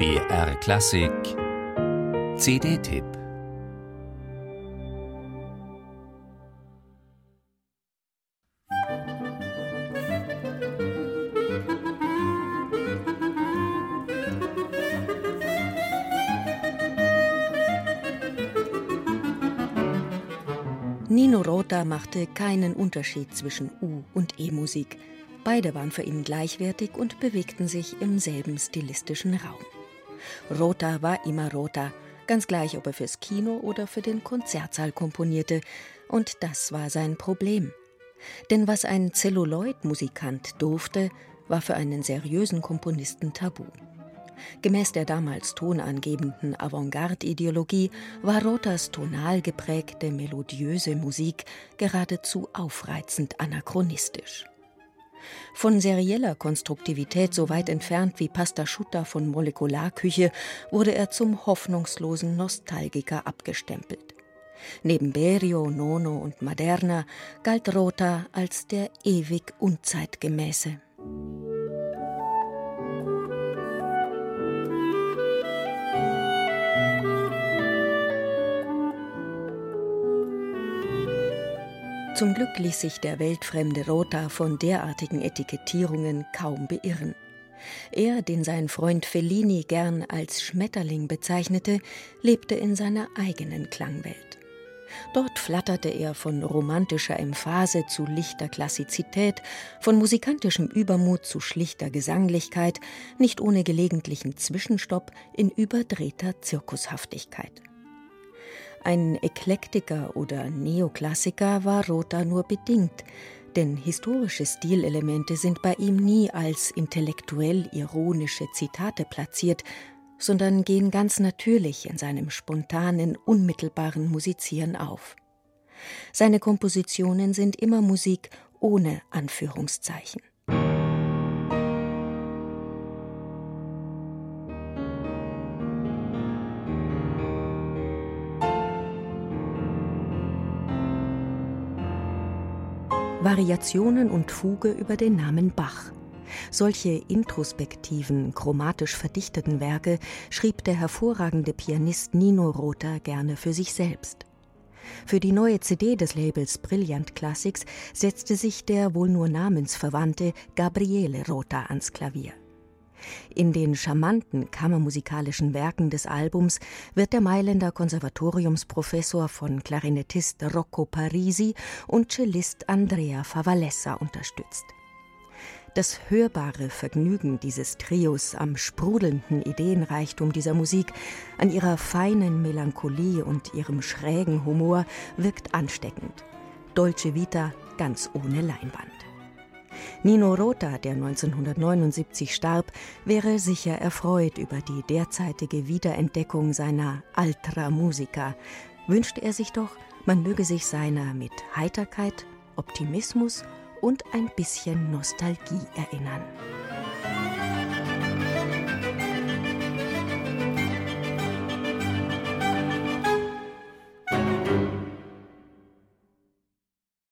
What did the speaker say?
BR Klassik CD-Tipp Nino Rota machte keinen Unterschied zwischen U- und E-Musik. Beide waren für ihn gleichwertig und bewegten sich im selben stilistischen Raum. Rota war immer Rota, ganz gleich, ob er fürs Kino oder für den Konzertsaal komponierte, und das war sein Problem. Denn was ein Zelluloid-Musikant durfte, war für einen seriösen Komponisten tabu. Gemäß der damals tonangebenden Avantgarde-Ideologie war Rotas tonal geprägte melodiöse Musik geradezu aufreizend anachronistisch. Von serieller Konstruktivität so weit entfernt wie Pastasciutta von Molekularküche wurde er zum hoffnungslosen Nostalgiker abgestempelt. Neben Berio, Nono und Maderna galt Rota als der ewig Unzeitgemäße. Zum Glück ließ sich der weltfremde Rota von derartigen Etikettierungen kaum beirren. Er, den sein Freund Fellini gern als Schmetterling bezeichnete, lebte in seiner eigenen Klangwelt. Dort flatterte er von romantischer Emphase zu lichter Klassizität, von musikantischem Übermut zu schlichter Gesanglichkeit, nicht ohne gelegentlichen Zwischenstopp in überdrehter Zirkushaftigkeit. Ein Eklektiker oder Neoklassiker war Rota nur bedingt, denn historische Stilelemente sind bei ihm nie als intellektuell ironische Zitate platziert, sondern gehen ganz natürlich in seinem spontanen, unmittelbaren Musizieren auf. Seine Kompositionen sind immer Musik ohne Anführungszeichen. Variationen und Fuge über den Namen Bach. Solche introspektiven, chromatisch verdichteten Werke schrieb der hervorragende Pianist Nino Rota gerne für sich selbst. Für die neue CD des Labels Brilliant Classics setzte sich der wohl nur namensverwandte Gabriele Rota ans Klavier. In den charmanten kammermusikalischen Werken des Albums wird der Mailänder Konservatoriumsprofessor von Klarinettist Rocco Parisi und Cellist Andrea Favalessa unterstützt. Das hörbare Vergnügen dieses Trios am sprudelnden Ideenreichtum dieser Musik, an ihrer feinen Melancholie und ihrem schrägen Humor wirkt ansteckend. Dolce Vita ganz ohne Leinwand. Nino Rota, der 1979 starb, wäre sicher erfreut über die derzeitige Wiederentdeckung seiner Altra Musica. Wünschte er sich doch, man möge sich seiner mit Heiterkeit, Optimismus und ein bisschen Nostalgie erinnern.